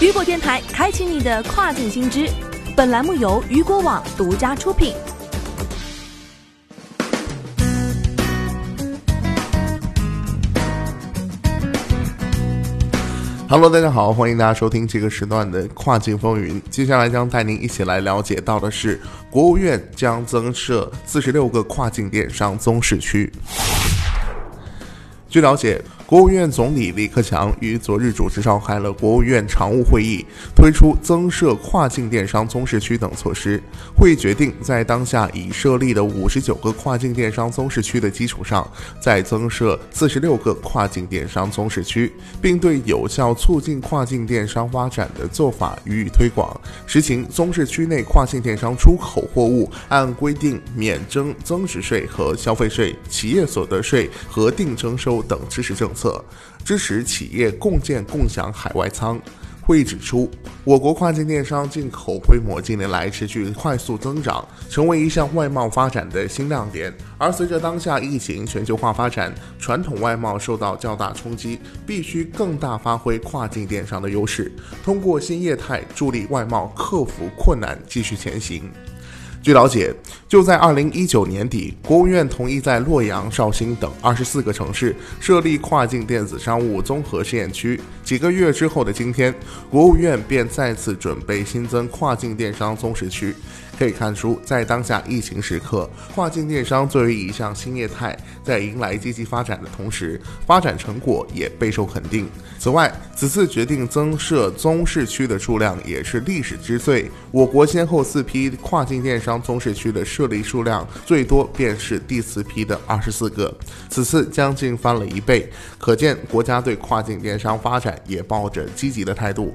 雨果电台开启你的跨境新知，本栏目由雨果网独家出品。Hello，大家好，欢迎大家收听这个时段的跨境风云。接下来将带您一起来了解到的是，国务院将增设四十六个跨境电商综市区。据了解。国务院总理李克强于昨日主持召开了国务院常务会议，推出增设跨境电商综市区等措施。会议决定，在当下已设立的五十九个跨境电商综市区的基础上，再增设四十六个跨境电商综市区，并对有效促进跨境电商发展的做法予以推广，实行综市区内跨境电商出口货物按规定免征增值税和消费税、企业所得税核定征收等支持政策。策支持企业共建共享海外仓。会议指出，我国跨境电商进口规模近年来持续快速增长，成为一项外贸发展的新亮点。而随着当下疫情全球化发展，传统外贸受到较大冲击，必须更大发挥跨境电商的优势，通过新业态助力外贸克服困难，继续前行。据了解，就在二零一九年底，国务院同意在洛阳、绍兴等二十四个城市设立跨境电子商务综合试验区。几个月之后的今天，国务院便再次准备新增跨境电商综试区。可以看出，在当下疫情时刻，跨境电商作为一项新业态，在迎来积极发展的同时，发展成果也备受肯定。此外，此次决定增设综市区的数量也是历史之最。我国先后四批跨境电商综市区的设立数量，最多便是第四批的二十四个，此次将近翻了一倍，可见国家对跨境电商发展也抱着积极的态度。